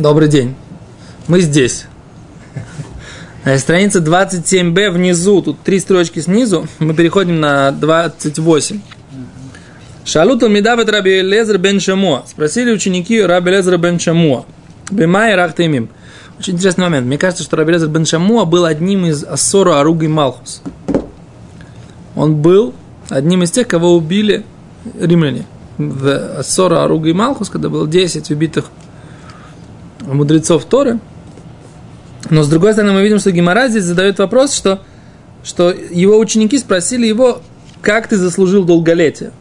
Добрый день. Мы здесь. На странице 27b внизу, тут три строчки снизу, мы переходим на 28. Шалут Медавет Раби Лезер бен Шамуа. Спросили ученики Раби Лезера бен Шамуа. Бимай Рахтемим. Очень интересный момент. Мне кажется, что Раби Лезер бен Шамуа был одним из Ассору Аруги Малхус. Он был одним из тех, кого убили римляне. В Ассору Аруги Малхус, когда было 10 убитых мудрецов Торы. Но с другой стороны, мы видим, что Гимара здесь задает вопрос, что, что его ученики спросили его, как ты заслужил долголетие.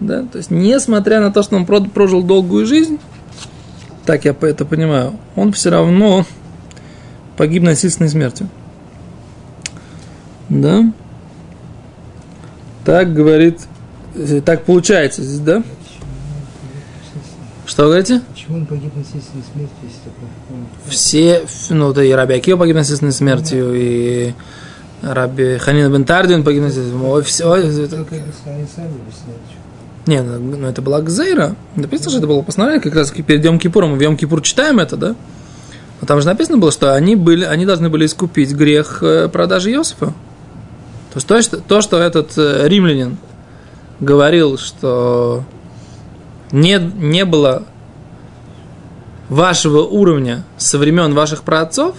Да? То есть, несмотря на то, что он прожил долгую жизнь, так я это понимаю, он все равно погиб насильственной смертью. Да? Так говорит, э, так получается здесь, да? Что говорите? Почему он погиб насильственной смертью, если такое? Все, ну, да и Раби Акива погиб насильственной смертью, и Раби Ханина Бентарди, он погиб насильственной смертью. Все, объясняют. не, ну, ну, это была Гзейра. Написано, что это было постановление, как раз перед Йом Кипуром. Мы в Йом Кипур читаем это, да? Но там же написано было, что они, были, они должны были искупить грех э, продажи Иосифа. То есть то, что, то, что этот э, римлянин говорил, что не, не было вашего уровня со времен ваших праотцов,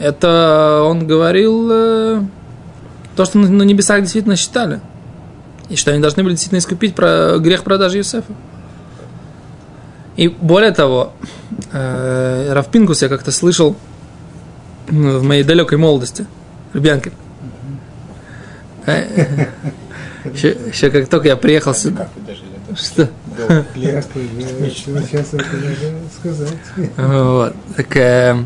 это он говорил э, то, что на, на небесах действительно считали. И что они должны были действительно искупить про грех продажи Юсефа. И более того, э, Равпинкус я как-то слышал ну, в моей далекой молодости, Рубянкин. Еще, еще как только я приехал сюда. Что? Долго. Как вы, сейчас это надо сказать. Вот. Так, э,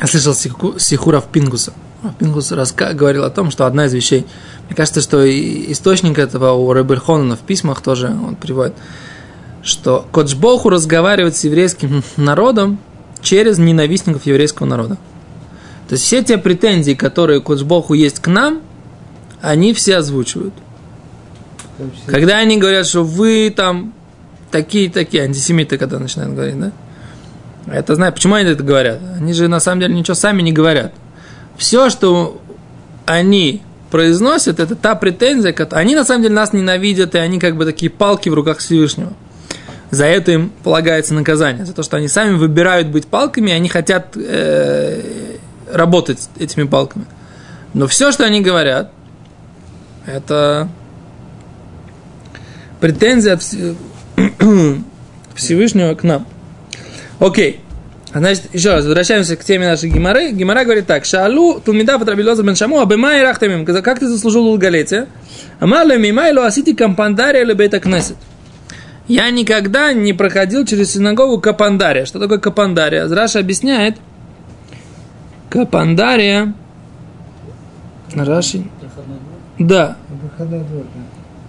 я слышал сиху, сихура в Пингуса. Пингус говорил о том, что одна из вещей, мне кажется, что источник этого у Ребельхонена в письмах тоже он приводит, что Коджбоху разговаривает с еврейским народом через ненавистников еврейского народа. То есть все те претензии, которые Коджбоху есть к нам, они все озвучивают. Когда они говорят, что вы там такие-такие, антисемиты, когда начинают говорить, да? Это знаю, почему они это говорят? Они же на самом деле ничего сами не говорят. Все, что они произносят, это та претензия, которая... Они на самом деле нас ненавидят, и они как бы такие палки в руках Всевышнего. За это им полагается наказание. За то, что они сами выбирают быть палками, и они хотят э, работать этими палками. Но все, что они говорят, это претензия от Вс- Всевышнего к нам. Окей. Значит, еще раз, возвращаемся к теме нашей Гимары. Гимара говорит так. Шалу тулмида потрабилоза бен шаму, абема и рахтамим. Как ты заслужил долголетие? Амарле мимайло асити кампандария или бейта кнесет. Я никогда не проходил через синагогу Капандария. Что такое Капандария? Раша объясняет. Капандария. Раши. Да.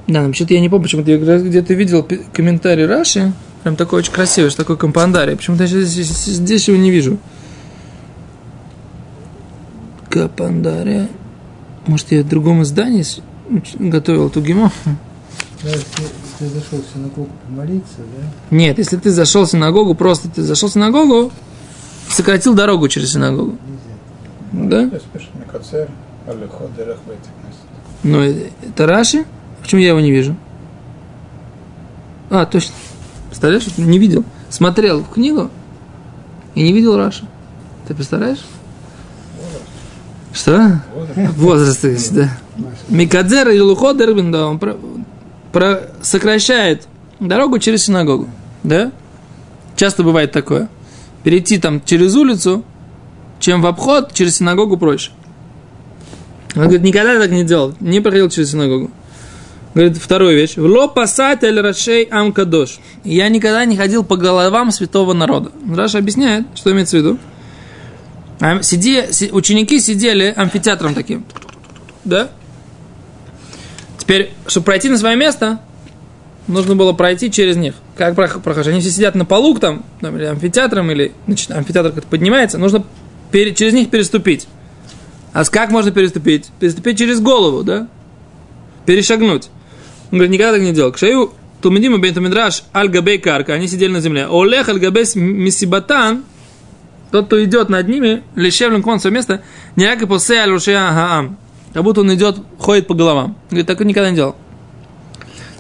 Да, ну вообще-то я не помню, почему-то я где-то видел комментарий Раши, прям такой очень красивый, что такой компандарий. Почему-то я сейчас, здесь его не вижу. Капандария. Может, я в другом издании ну, готовил эту гимо? Если ты зашел в синагогу помолиться, да? Нет, если ты зашел в синагогу, просто ты зашел в синагогу, сократил дорогу через синагогу. Да? Ну, э, это Раши? Почему я его не вижу? А, точно. Представляешь, не видел. Смотрел в книгу и не видел Раши. Ты представляешь? Что? Возраст, есть, да. Микадзер и Лухо Дербин, да, он про- про- сокращает дорогу через синагогу. Да? Часто бывает такое. Перейти там через улицу, чем в обход, через синагогу проще. Он говорит, никогда так не делал, не проходил через синагогу. Говорит, вторую вещь. Вло пасатель рашей амкадош. Я никогда не ходил по головам святого народа. Раша объясняет, что имеется в виду. А, Сиди, си- ученики сидели амфитеатром таким. Да? Теперь, чтобы пройти на свое место, нужно было пройти через них. Как прох- прохожу? Они все сидят на полу там, там, или амфитеатром, или значит, амфитеатр как-то поднимается, нужно пере- через них переступить. А как можно переступить? Переступить через голову, да? Перешагнуть. Он говорит, никогда так не делал. Кшею Тумидима бен Тумидраш аль габей карка, они сидели на земле. Олех аль габей мисибатан, тот, кто идет над ними, лишевлен кон свое место, няка посе аль. Как будто он идет, ходит по головам. Говорит, так он никогда не делал.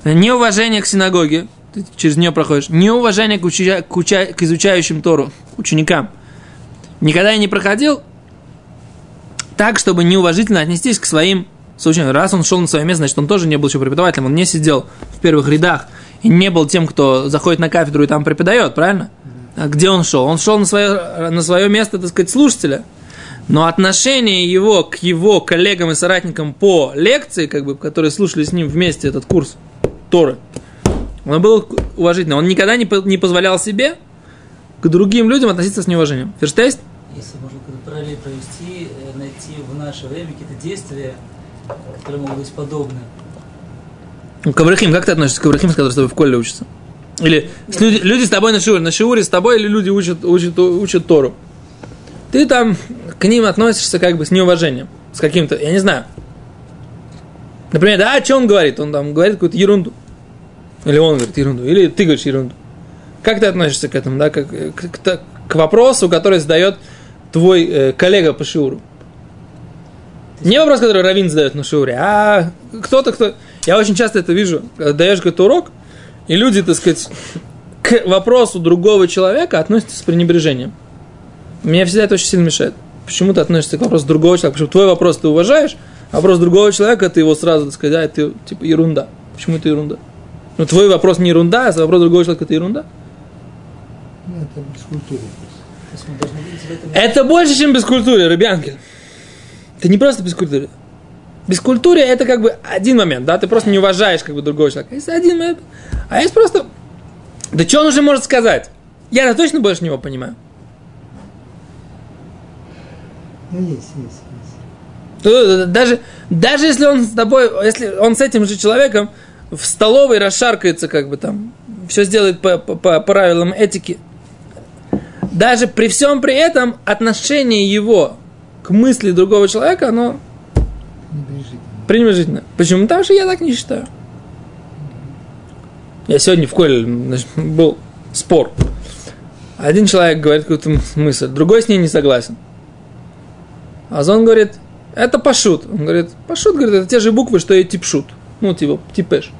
Неуважение к синагоге, ты через нее проходишь. Неуважение к, уча, к, уча, к изучающим Тору, ученикам. Никогда я не проходил так, чтобы неуважительно отнестись к своим соученикам. Раз он шел на свое место, значит, он тоже не был еще преподавателем, он не сидел в первых рядах и не был тем, кто заходит на кафедру и там преподает, правильно? А где он шел? Он шел на свое, на свое место, так сказать, слушателя. Но отношение его к его коллегам и соратникам по лекции, как бы, которые слушали с ним вместе этот курс Торы, он был уважительным. Он никогда не, не позволял себе к другим людям относиться с неуважением. Ферштейст? Если можно параллель провести, э, найти в наше время какие-то действия, которые могут быть подобны. Каврахим, как ты относишься к Каврахим, с которым с тобой в коле учатся? Или с люди, люди с тобой на шиуре, на шиуре с тобой, или люди учат, учат, учат Тору? Ты там к ним относишься как бы с неуважением, с каким-то, я не знаю. Например, да, что он говорит? Он там говорит какую-то ерунду. Или он говорит ерунду, или ты говоришь ерунду. Как ты относишься к этому, да, как, к, к, к вопросу, который задает твой э, коллега по шиуру? Не вопрос, который Равин задает на шиуре, а кто-то, кто... Я очень часто это вижу, когда даешь какой-то урок, и люди, так сказать, к вопросу другого человека относятся с пренебрежением. Меня всегда это очень сильно мешает. Почему ты относишься к вопросу другого человека? Почему твой вопрос ты уважаешь, а вопрос другого человека ты его сразу, так сказать, да, это типа ерунда. Почему это ерунда? Ну, твой вопрос не ерунда, а вопрос другого человека это ерунда. Это бескультура. Это больше, чем бескультура, Рыбянкель. Это не просто бескультура. Бескультура это как бы один момент, да, ты просто не уважаешь как бы другого человека. Есть один момент. А есть просто... Да что он уже может сказать? Я точно больше него понимаю. Ну, есть, есть, есть. Даже, даже если он с тобой, если он с этим же человеком в столовой расшаркается, как бы там, все сделает по, по, по правилам этики, даже при всем при этом отношение его к мысли другого человека, оно пренебрежительно. Почему? Потому что я так не считаю. Я сегодня в коле значит, был спор. Один человек говорит какую-то мысль, другой с ней не согласен. А он говорит, это пашут. Он говорит, пашут, говорит, это те же буквы, что и типшут. Ну, типа, типеш.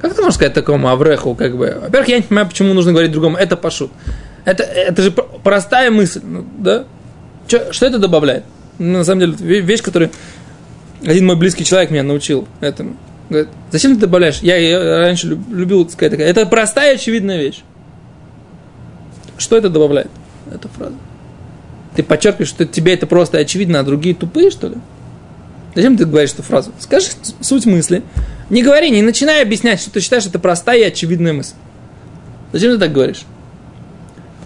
Как ты можешь сказать такому Авреху, как бы? Во-первых, я не понимаю, почему нужно говорить другому, это пашут. Это, это же простая мысль, ну, да? Че, что это добавляет? Ну, на самом деле, вещь, которую один мой близкий человек меня научил этому. Говорит, зачем ты добавляешь? Я, я раньше любил сказать такая. Это простая, очевидная вещь. Что это добавляет? Эта фраза. Ты подчеркиваешь, что тебе это просто очевидно, а другие тупые, что ли? Зачем ты говоришь эту фразу? Скажи суть мысли. Не говори, не начинай объяснять, что ты считаешь, это простая и очевидная мысль. Зачем ты так говоришь?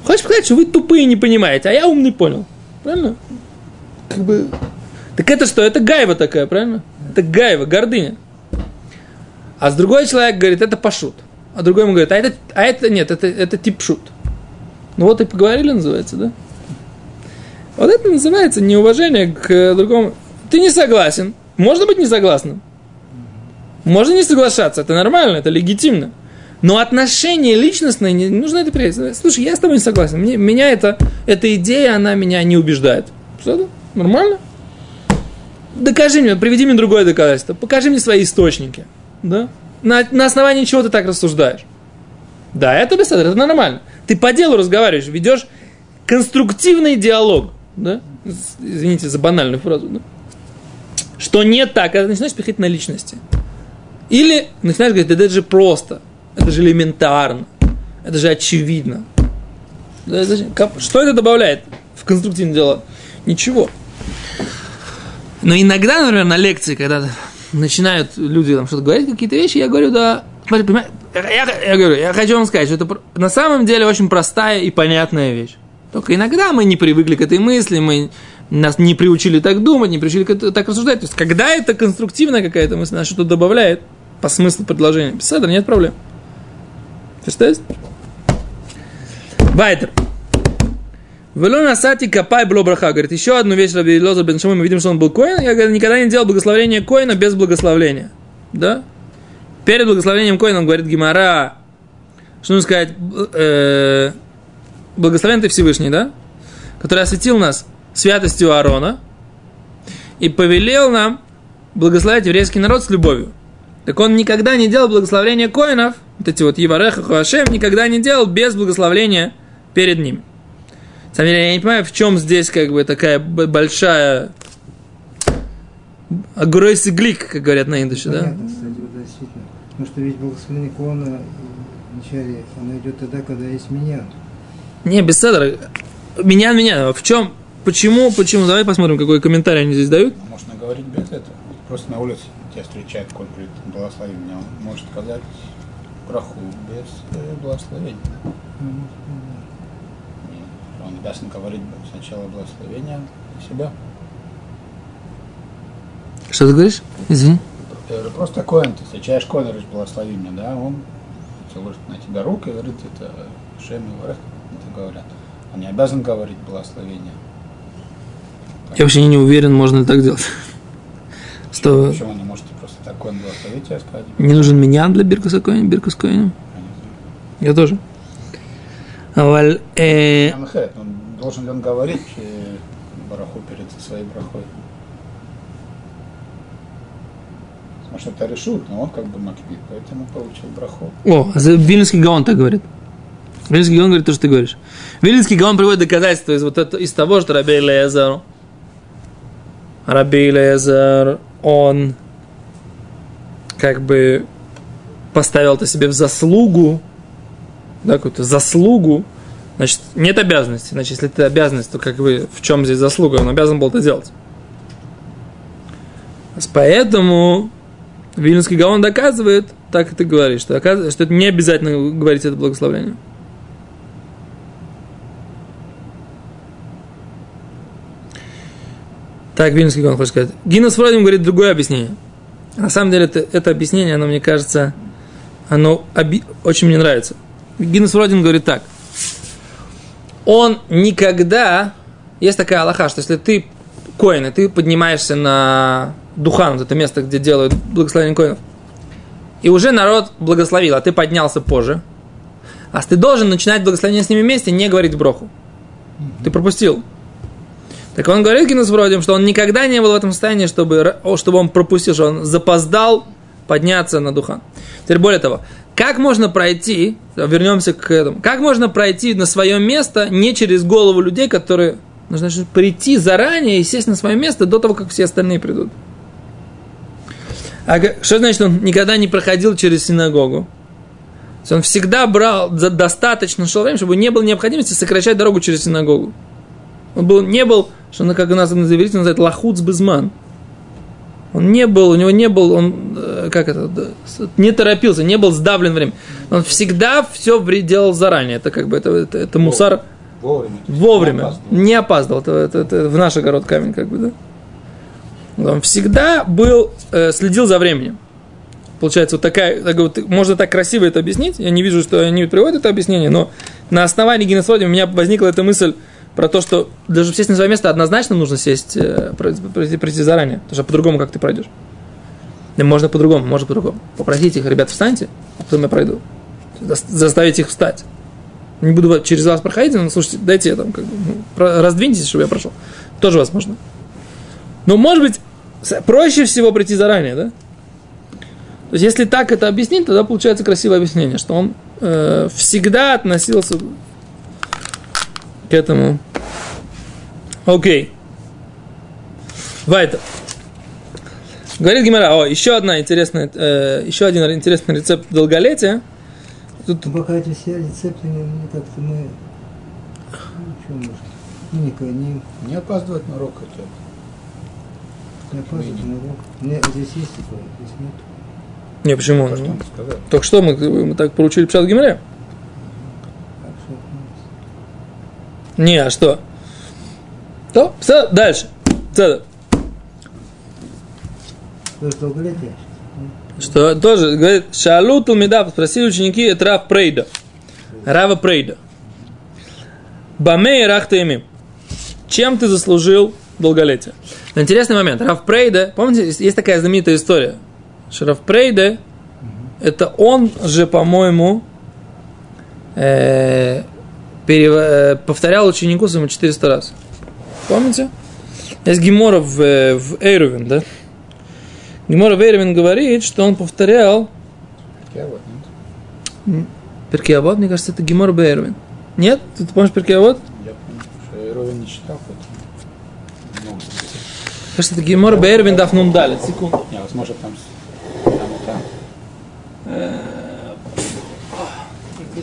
Хочешь сказать, что вы тупые не понимаете, а я умный понял. Правильно? Как бы... Так это что? Это гайва такая, правильно? Это гайва, гордыня. А с другой человек говорит, это пашут. А другой ему говорит, а это, а это нет, это, это тип шут. Ну вот и поговорили, называется, да? Вот это называется неуважение к другому. Ты не согласен. Можно быть не согласным. Можно не соглашаться. Это нормально, это легитимно. Но отношение личностное, не нужно это принять. Слушай, я с тобой не согласен. Мне, меня это, эта идея, она меня не убеждает. Что Нормально? Докажи мне, приведи мне другое доказательство. Покажи мне свои источники. Да? На, на основании чего ты так рассуждаешь? Да, это беседа, это нормально. Ты по делу разговариваешь, ведешь конструктивный диалог да? Извините за банальную фразу, да? Что не так, когда начинаешь пихать на личности. Или начинаешь говорить, да это же просто, это же элементарно, это же очевидно. Что это добавляет в конструктивное дело? Ничего. Но иногда, например, на лекции, когда начинают люди там что-то говорить, какие-то вещи, я говорю, да, я, я говорю, я хочу вам сказать, что это на самом деле очень простая и понятная вещь. Только иногда мы не привыкли к этой мысли, мы нас не приучили так думать, не приучили так рассуждать. То есть, когда это конструктивная какая-то мысль, она что-то добавляет по смыслу предложения, Беседа, нет проблем. Представляете? Вайтер. Вело насати капай было браха. Говорит, еще одну вещь Раби Лоза бен мы видим, что он был коин. Я говорю, никогда не делал благословение коина без благословения. Да? Перед благословением Коином говорит Гимара, что нужно сказать, э, благословен ты Всевышний, да? Который осветил нас святостью Аарона и повелел нам благословить еврейский народ с любовью. Так он никогда не делал благословения коинов, вот эти вот Евареха Хуашем, никогда не делал без благословения перед ним. На самом деле, я не понимаю, в чем здесь как бы такая большая агройси глик, как говорят на индуше, да? Понятно, кстати, вот действительно. Потому что ведь благословение Куана вначале оно идет тогда, когда есть меня. Не, без седра. Меня, меня. В чем? Почему? Почему? Давай посмотрим, какой комментарий они здесь дают. Можно говорить без этого. Просто на улице тебя встречает, коль говорит, благослови меня. Он может сказать браху без э, благословения. И Он обязан говорить сначала благословение себя. Что ты говоришь? Извини. Просто коин, ты встречаешь коина, говоришь, благослови меня, да, он целует на тебя руку и говорит, это Шем и это говорят. Он не обязан говорить благословение. Я вообще не уверен, можно ли так делать. Что Почему не можете просто так коин я сказать? не нужен меня для Биркуса Коина, Биркус Коина? Я тоже. Аваль, э, он должен ли он говорить э, бараху перед своей брахой? Потому что это решут, но он как бы макбит, поэтому получил браху. О, а за- Вильнюсский Гаон так говорит. Вильнюсский Гаон говорит то, что ты говоришь. Вильнюсский Гаон приводит доказательства из, вот это, из того, что Раби Лезер, Раби Лезер, он как бы поставил это себе в заслугу, да, какую-то заслугу, значит, нет обязанности. Значит, если это обязанность, то как бы в чем здесь заслуга? Он обязан был это делать. Поэтому Вильнюсский Гаон доказывает, так и ты говоришь, что, что это не обязательно говорить это благословение. Так, Вильнюсский Гаон хочет сказать. Гиннес Фройдем говорит другое объяснение. На самом деле, это, это объяснение, оно, мне кажется, оно оби- очень мне нравится. Гиннес Фройдем говорит так. Он никогда... Есть такая Аллаха, что если ты коин, и ты поднимаешься на Духан, вот это место, где делают благословение коинов, и уже народ благословил, а ты поднялся позже, а ты должен начинать благословение с ними вместе, не говорить броху. Ты пропустил. Так он говорит Гиннес вроде, что он никогда не был в этом состоянии, чтобы, чтобы он пропустил, что он запоздал подняться на духан. Теперь более того, как можно пройти, вернемся к этому, как можно пройти на свое место не через голову людей, которые нужно значит, прийти заранее и сесть на свое место до того, как все остальные придут. А что значит, он никогда не проходил через синагогу? Он всегда брал достаточно шел время, чтобы не было необходимости сокращать дорогу через синагогу. Он был, не был, что он, как у нас на иврите называют, лахуц безман. Он не был, у него не был, он, э, как это, не торопился, не был сдавлен время. Он всегда все делал заранее. Это как бы, это, это, это мусар Вовремя. вовремя, Не опаздывал. не опаздывал. Это, это- это в наш огород камень, как бы, да. Он всегда был, э, следил за временем. Получается, вот такая, так вот, можно так красиво это объяснить. Я не вижу, что они приводят это объяснение, но на основании Гиннесводи у меня возникла эта мысль про то, что даже сесть на свое место однозначно нужно сесть, э, пройти, пройти- заранее. Потому что по-другому как ты пройдешь. Да можно по-другому, можно по-другому. Попросите их, ребят, встаньте, а потом я пройду. Зас- Заставить их встать. Не буду через вас проходить, но слушайте, дайте я там как бы, ну, раздвиньтесь, чтобы я прошел. Тоже возможно. Но может быть, проще всего прийти заранее, да? То есть, если так это объяснить, тогда получается красивое объяснение, что он э, всегда относился этому. Окей. Вайтер. Говорит Гимара, о, еще одна интересная, э, еще один интересный рецепт долголетия. Тут Ну, Пока эти все рецепты не, не как-то мы... Ну, что может? Ну, не, не, Не опаздывать на урок это. не опаздывать на урок. Нет, здесь есть такое, здесь нет. Не, почему? Ну. Только что мы, мы так поручили писать Гимаре. Так что, ну, Не, а что? То, все, дальше. Долголетие. Что тоже говорит, Шалу Тулмида, спросили ученики, это Рав Прейда. Рава Прейда. Баме и Рахтаими. Чем ты заслужил долголетие? Но интересный момент. Рав Прейда, помните, есть- есть такая знаменитая история, что Рав Прейда, это он же, по-моему, э, перев- э, повторял ученику своему 400 раз. Помните? Есть Гемора в, э, в Эйрувин, да? Гемора в Эйрувин говорит, что он повторял нет. Перкеавод, мне кажется, это Гемора в Эйрувин. Нет? Ты, ты помнишь Перкеавод? Я помню, Ровен не читал. Ну, Кажется, это Гемора в Эйрувин дав нундалит. Секунду. не, возможно, там, там там.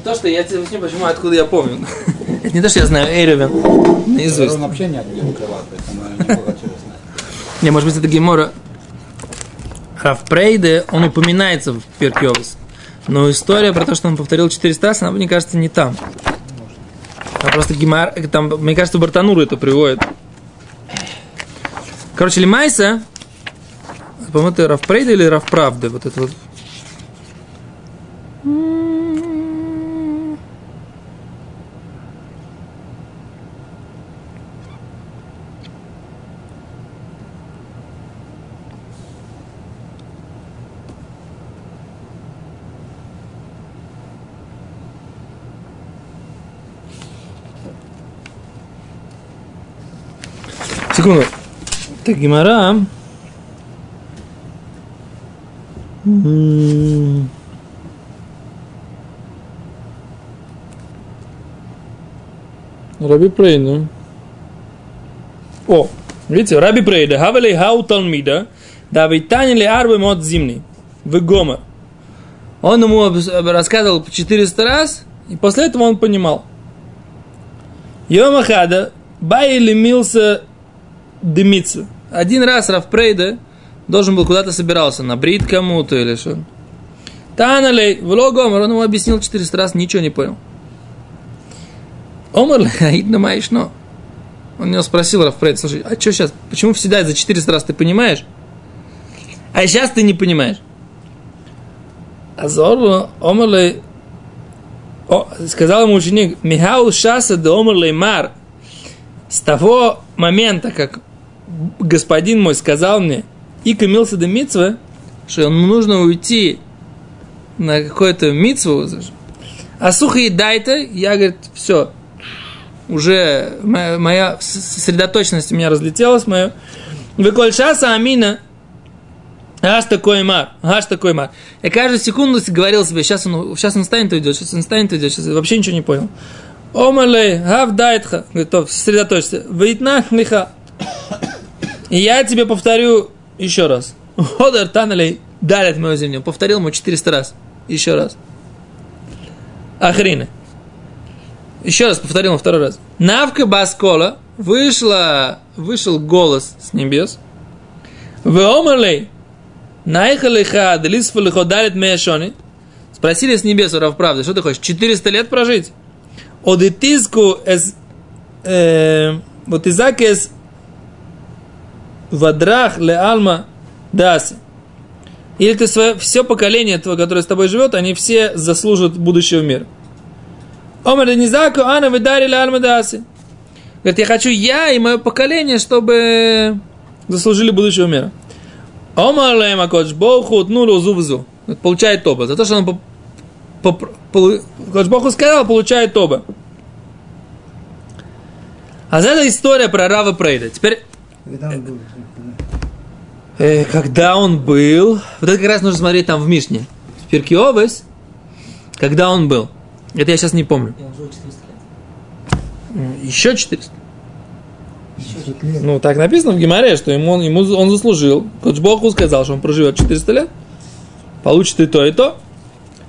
Не то, что я тебе объясню, почему, откуда я помню. Это не то, что я знаю Эйрувин наизусть. Ровен вообще не отбил крыла, поэтому я не знать. Может быть, это Гемора Равпрейде, он упоминается в Перкиовис. Но история про то, что он повторил 400 раз, она, мне кажется, не там. А просто Гемор, там, мне кажется, Бартануру это приводит. Короче, Лимайса, по-моему, это Равпрейде или Равправда, вот это вот. Секунду. Так, Гимара. Раби Прейда. О, видите, Раби Прейда. Хавали хау талмида. Да вейтани ли арбы мод зимний. В Гомер. Он ему рассказывал по 400 раз, и после этого он понимал. Йомахада, бай лимился дымиться. Один раз Рафпрейда должен был куда-то собирался, на брит кому-то или что. Таналей, в логомер, он ему объяснил 400 раз, ничего не понял. Омар Аидна Маишно. Он него спросил Рафпрейд, слушай, а что сейчас, почему всегда за 400 раз ты понимаешь, а сейчас ты не понимаешь? Азор Омарлей о, сказал ему ученик, Михаил Шаса де Омарлей Мар, с того момента, как господин мой сказал мне, и камился до митцвы, что ему нужно уйти на какую-то митцву, а сухо и дай-то, я, говорит, все, уже моя, моя сосредоточенность у меня разлетелась, моя. Выкольшаса амина, аж такой мар, аж такой мар. Я каждую секунду говорил себе, сейчас он, сейчас он станет и уйдет, сейчас он станет и уйдет, сейчас вообще ничего не понял. Омалей, гав дайтха, говорит, то, сосредоточься, вейтна лиха. Я тебе повторю еще раз. Ходер таналей дарят мою землю. Повторил ему 400 раз. Еще раз. Ахрины. Еще раз повторил ему второй раз. Навка баскола вышла, вышел голос с небес. Веомерлей. Найхалиха делисфалихо дарит мешони. Спросили с небес, Рав, правда, что ты хочешь? 400 лет прожить? Одетиску эс... Э, вот изак эс вадрах ле алма даси. Или ты свое, все поколение твое, которое с тобой живет, они все заслужат будущего мира. Омар Денизаку, Ана, вы дарили альма даси. Говорит, я хочу я и мое поколение, чтобы заслужили будущего мира. Омар Лейма Кодж Боху Тнулу Зубзу. Получает тоба. За то, что он по, по, сказал, получает тоба. А за это история про Рава Прейда. Теперь Когда он был? Э, когда он был, вот это как раз нужно смотреть там в Мишне. В Перкиовес, когда он был. Это я сейчас не помню. И он жил 400 лет. М, Еще 400. 500 лет. Ну, так написано в Гимаре, что ему, он- ему он заслужил. Коч Богу сказал, что он проживет 400 лет, получит и то, и то.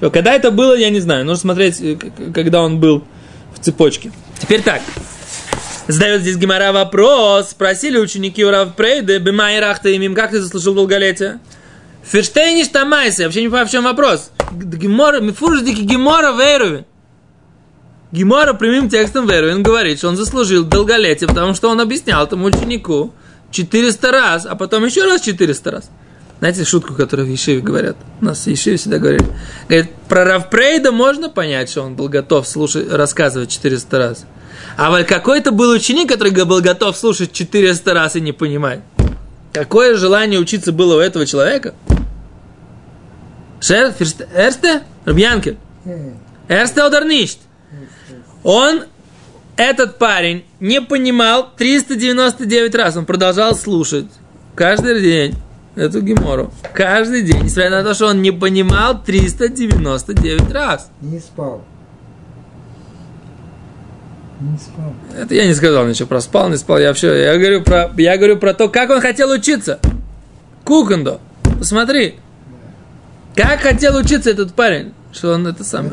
Когда это было, я не знаю. Нужно смотреть, э, когда он был в цепочке. Теперь так. Задает здесь Гимара вопрос. Спросили ученики у Равпрейда, Бимай Рахта им, как ты заслужил долголетие? Ферштейниш Тамайся. Вообще не понимаю, в чем вопрос. Г- Гемора, Мифурждики Гемора Вейровин. Гемора прямым текстом Веруин говорит, что он заслужил долголетие, потому что он объяснял этому ученику 400 раз, а потом еще раз 400 раз. Знаете шутку, которую в Ешиве говорят? У нас в Ешиве всегда говорили. Говорит, про Равпрейда можно понять, что он был готов слушать, рассказывать 400 раз. А вот какой-то был ученик, который был готов слушать 400 раз и не понимать. Какое желание учиться было у этого человека? Шер, фиршт, эрсте? Рабьянкель. Э, Эрсте nicht? Он, этот парень, не понимал 399 раз. Он продолжал слушать каждый день эту гемору. Каждый день. Несмотря на то, что он не понимал 399 раз. Не спал. Не спал. Это я не сказал ничего про спал, не спал. Я вообще, я говорю про, я говорю про то, как он хотел учиться. Кукандо. Посмотри. Как хотел учиться этот парень. Что он это сам.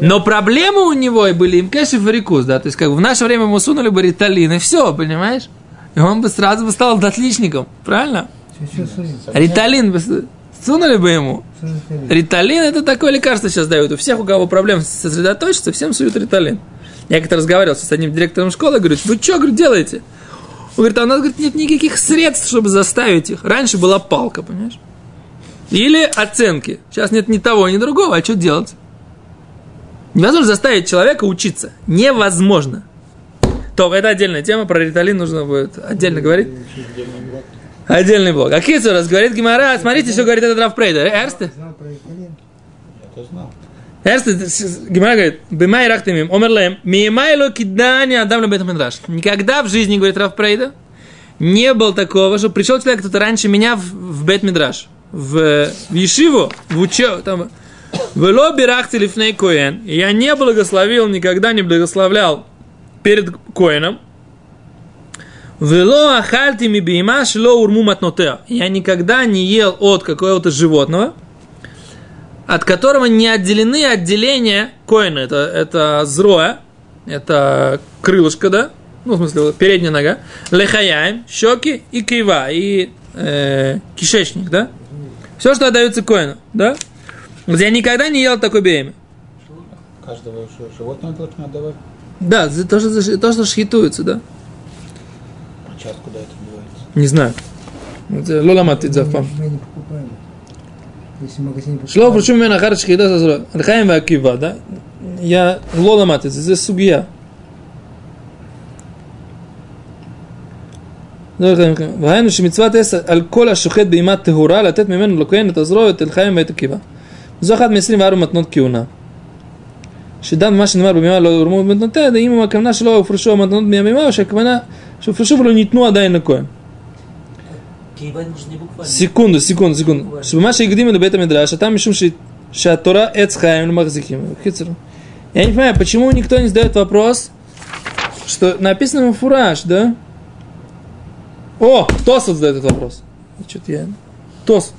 Но проблемы у него и были им кэш и варикуз, да, то есть как бы в наше время ему сунули бы риталин и все, понимаешь? И он бы сразу бы стал отличником, правильно? Риталин бы сунули бы ему. Риталин это такое лекарство сейчас дают. У всех, у кого проблем сосредоточиться, всем суют риталин. Я как-то разговаривал с одним директором школы, говорю, вы что, говорю, делаете? Он говорит, а у нас говорит, нет никаких средств, чтобы заставить их. Раньше была палка, понимаешь? Или оценки. Сейчас нет ни того, ни другого, а что делать? Невозможно заставить человека учиться. Невозможно. То, это отдельная тема, про риталин нужно будет отдельно говорить. Отдельный блок. А Кицу раз говорит Гимара, смотрите, что говорит этот Рафпрейдер. Эрсте? Знал про Италин? Я это знал. Гимара говорит, бимай рахтамим, омерлем, миемайло кидани адам на бетамидраш. Никогда в жизни, говорит Рафпрейда, не было такого, что пришел человек, кто-то раньше меня в, в бет-мидраш, в, в Ешиву, в учебу, там, в лоби рахти лифней коэн. Я не благословил, никогда не благословлял перед коэном. Вело ахальти ми бейма шло урму матнотеа. Я никогда не ел от какого-то животного, от которого не отделены отделения коина. Это, это зроя, это крылышко, да? Ну, в смысле, передняя нога. Лехаяем, щеки и кива, и э, кишечник, да? Все, что отдается коину, да? Я никогда не ел такой бейме. Каждого животного должны отдавать. Да, за то, что, за- то, что шхитуется, да? А час куда это девается? Не знаю. Э, Лола матит зафам. Мы не покупаем. Если в магазине Шло покупаем, причем меня хар шхида зазро. Лхаем акива, да? Я лола матит, это сугия. והיינו שמצוות עשר על כל השוחט בהימת טהורה לתת ממנו לכהן את עזרו ואת אלחיים ואת עקיבא. זו אחת מ-24 מתנות כהונה. שדן במה שנאמר במימה לא יורמו במתנותיה, האם הכוונה שלא הופרשו המתנות מהמימה או שהכוונה שהופרשו ולא ניתנו עדיין לכהן. секунду, секунду, секунду. Чтобы Шубма шейгдим или бета а там мишум шатора эцхайм махзиким. Я не понимаю, почему никто не задает вопрос, что написано фураж, да? О, Тос вот задает этот вопрос. Что-то я... Тос.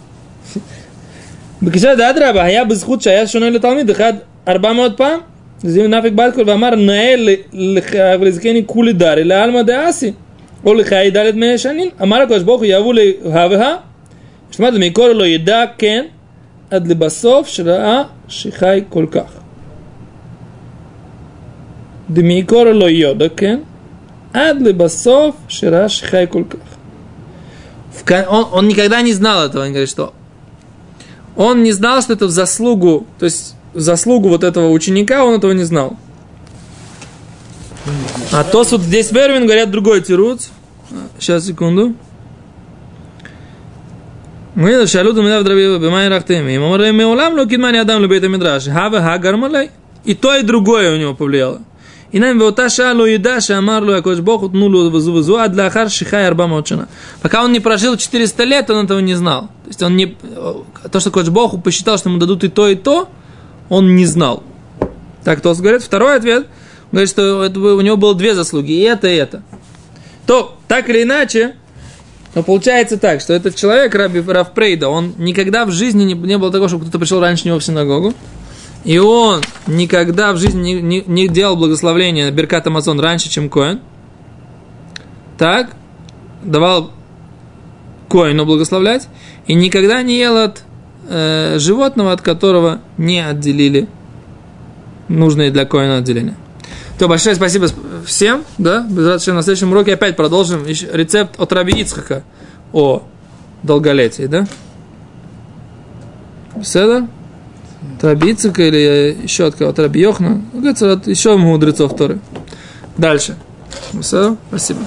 Бекиша да адраба, а я бы схудша, я шуной ли талмид, хад арбамот пам, зим нафиг баткур, вамар наэль лихавлизкени кулидар, или альма де аси. לחיי דלת מאה שנים, אמר הקדוש ברוך הוא יבוא להא והא, שמעת מקור לא ידע כן, עד לבסוף שראה שחי כל כך. דמקור לא ידע כן, עד לבסוף שראה שחי כל כך. В кон- Он, он никогда не знал этого, он говорит, что он не знал, что это в заслугу, то есть в заслугу вот этого ученика, он этого не знал. А то вот здесь Вервин говорят другой тирут. Сейчас, секунду. Мы шалю до меня в дрове бимай рахтеми. И мы меулам лукидмани адам любит мидраш. Хава хагар малай. И то, и другое у него повлияло. И нам вот шалу и даша амарлу якош бохут нулу вызу а для хар шихай арбамочина. Пока он не прожил 400 лет, он этого не знал. То есть он не... Э, то, что Кош Боху посчитал, что ему дадут и то, и то, он не знал. Так Тос говорит. Второй ответ. Он говорит, что это, у него было две заслуги. И это, и это. То, так или иначе, но получается так, что этот человек, Раби Рафпрейда, он никогда в жизни не, не было такого, чтобы кто-то пришел раньше него в синагогу. И он никогда в жизни не, не- не делал благословления на Беркат Амазон раньше, чем Коэн. Так, давал Коину благословлять. И никогда не ел от э, животного, от которого не отделили нужные для Коина отделения. То большое спасибо сп- всем, да, на следующем уроке опять продолжим рецепт от Раби Ицхака о долголетии, да? Седа? От Раби Ицхака или еще от кого? От Раби Йохна? Ну, еще мудрецов Торы. Дальше. Седа? Спасибо.